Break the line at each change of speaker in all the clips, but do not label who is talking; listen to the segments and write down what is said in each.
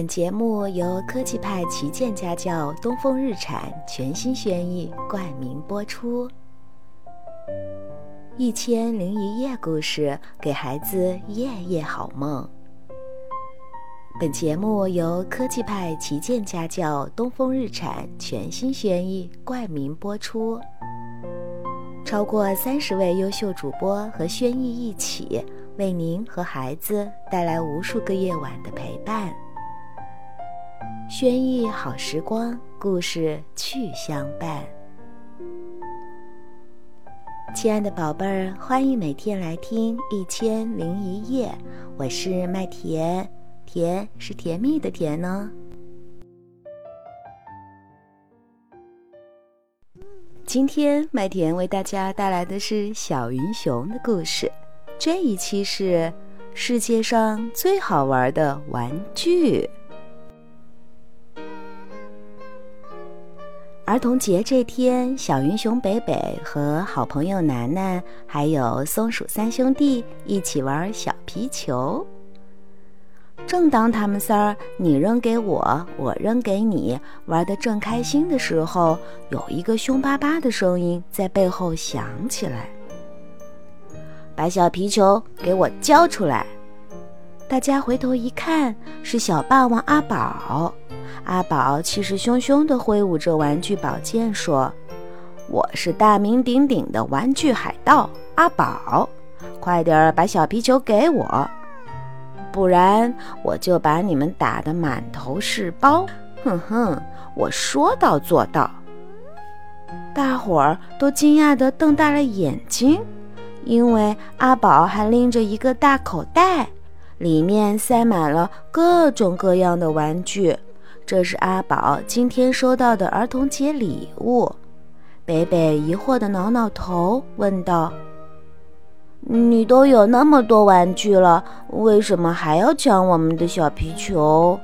本节目由科技派旗舰家教东风日产全新轩逸冠名播出，《一千零一夜》故事给孩子夜夜好梦。本节目由科技派旗舰家教东风日产全新轩逸冠名播出，超过三十位优秀主播和轩逸一起。为您和孩子带来无数个夜晚的陪伴，轩逸好时光，故事趣相伴。亲爱的宝贝儿，欢迎每天来听《一千零一夜》，我是麦田，甜是甜蜜的甜呢。今天麦田为大家带来的是小云熊的故事。这一期是世界上最好玩的玩具。儿童节这天，小云熊北北和好朋友楠楠，还有松鼠三兄弟一起玩小皮球。正当他们仨儿你扔给我，我扔给你，玩的正开心的时候，有一个凶巴巴的声音在背后响起来。把小皮球给我交出来！大家回头一看，是小霸王阿宝。阿宝气势汹汹地挥舞着玩具宝剑，说：“我是大名鼎鼎的玩具海盗阿宝，快点儿把小皮球给我，不然我就把你们打得满头是包！”哼哼，我说到做到。大伙儿都惊讶地瞪大了眼睛。因为阿宝还拎着一个大口袋，里面塞满了各种各样的玩具。这是阿宝今天收到的儿童节礼物。北北疑惑地挠挠头，问道：“你都有那么多玩具了，为什么还要抢我们的小皮球？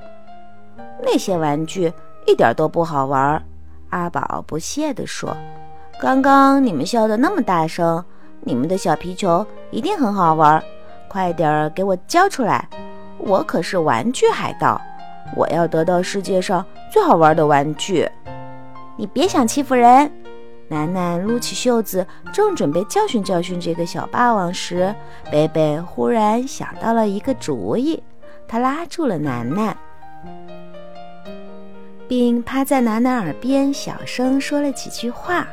那些玩具一点都不好玩。”阿宝不屑地说：“刚刚你们笑得那么大声。”你们的小皮球一定很好玩，快点儿给我交出来！我可是玩具海盗，我要得到世界上最好玩的玩具。你别想欺负人！楠楠撸起袖子，正准备教训教训这个小霸王时，贝贝忽然想到了一个主意，他拉住了楠楠，并趴在楠楠耳边小声说了几句话。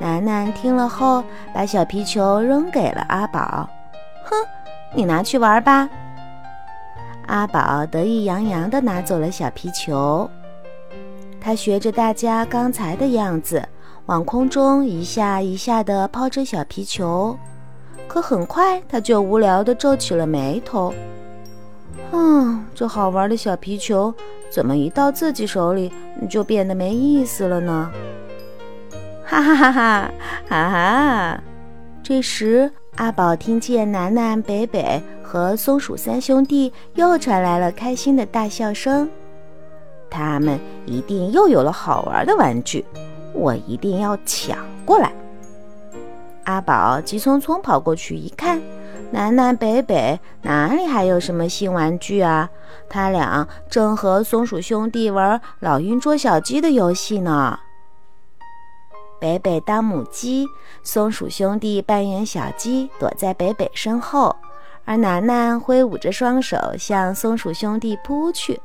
楠楠听了后，把小皮球扔给了阿宝。哼，你拿去玩吧。阿宝得意洋洋地拿走了小皮球。他学着大家刚才的样子，往空中一下一下地抛着小皮球。可很快，他就无聊地皱起了眉头。哼，这好玩的小皮球，怎么一到自己手里就变得没意思了呢？哈哈哈哈哈哈！这时，阿宝听见楠楠、北北和松鼠三兄弟又传来了开心的大笑声。他们一定又有了好玩的玩具，我一定要抢过来！阿宝急匆匆跑过去一看，楠楠、北北哪里还有什么新玩具啊？他俩正和松鼠兄弟玩老鹰捉小鸡的游戏呢。北北当母鸡，松鼠兄弟扮演小鸡，躲在北北身后，而楠楠挥舞着双手向松鼠兄弟扑去。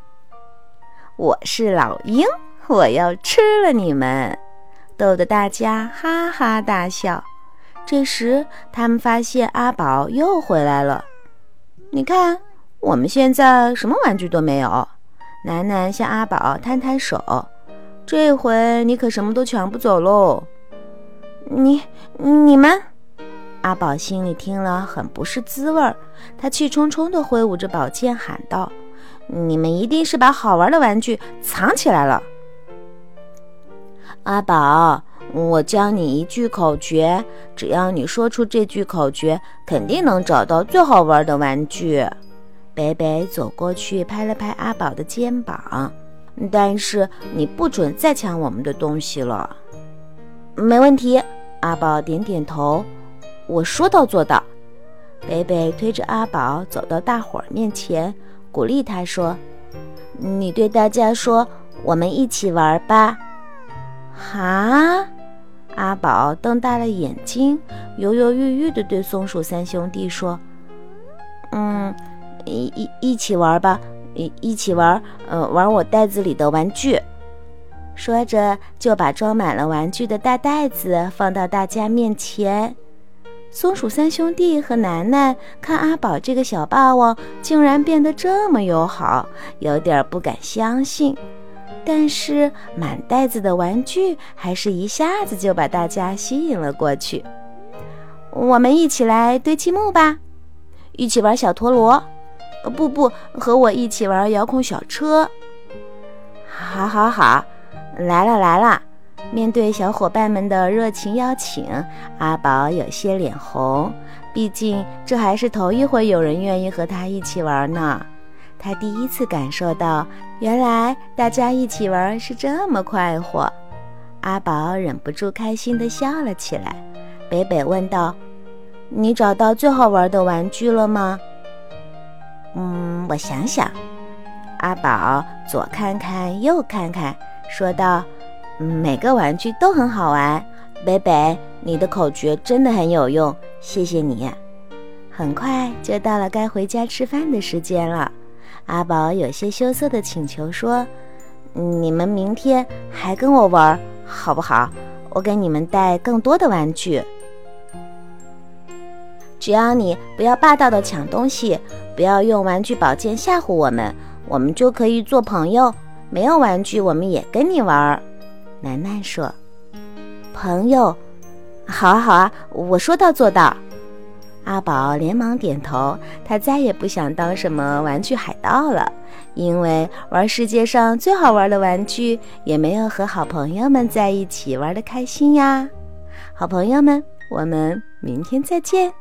我是老鹰，我要吃了你们，逗得大家哈哈大笑。这时，他们发现阿宝又回来了。你看，我们现在什么玩具都没有。楠楠向阿宝摊摊手。这回你可什么都抢不走喽！你、你们，阿宝心里听了很不是滋味儿，他气冲冲地挥舞着宝剑喊道：“你们一定是把好玩的玩具藏起来了！”阿宝，我教你一句口诀，只要你说出这句口诀，肯定能找到最好玩的玩具。北北走过去拍了拍阿宝的肩膀。但是你不准再抢我们的东西了。没问题，阿宝点点头。我说到做到。北北推着阿宝走到大伙儿面前，鼓励他说：“你对大家说，我们一起玩吧。”哈！阿宝瞪大了眼睛，犹犹豫豫地对松鼠三兄弟说：“嗯，一一一起玩吧，一一起玩，呃，玩我袋子里的玩具。”说着，就把装满了玩具的大袋子放到大家面前。松鼠三兄弟和楠楠看阿宝这个小霸王竟然变得这么友好，有点不敢相信。但是满袋子的玩具还是一下子就把大家吸引了过去。我们一起来堆积木吧，一起玩小陀螺。不不，和我一起玩遥控小车。好，好，好。来了来了！面对小伙伴们的热情邀请，阿宝有些脸红。毕竟这还是头一回有人愿意和他一起玩呢。他第一次感受到，原来大家一起玩是这么快活。阿宝忍不住开心地笑了起来。北北问道：“你找到最好玩的玩具了吗？”“嗯，我想想。”阿宝左看看，右看看。说道：“每个玩具都很好玩，北北，你的口诀真的很有用，谢谢你。”很快就到了该回家吃饭的时间了，阿宝有些羞涩的请求说：“你们明天还跟我玩好不好？我给你们带更多的玩具，只要你不要霸道的抢东西，不要用玩具宝剑吓唬我们，我们就可以做朋友。”没有玩具，我们也跟你玩。”楠楠说。“朋友，好啊好啊，我说到做到。”阿宝连忙点头。他再也不想当什么玩具海盗了，因为玩世界上最好玩的玩具，也没有和好朋友们在一起玩的开心呀。好朋友们，我们明天再见。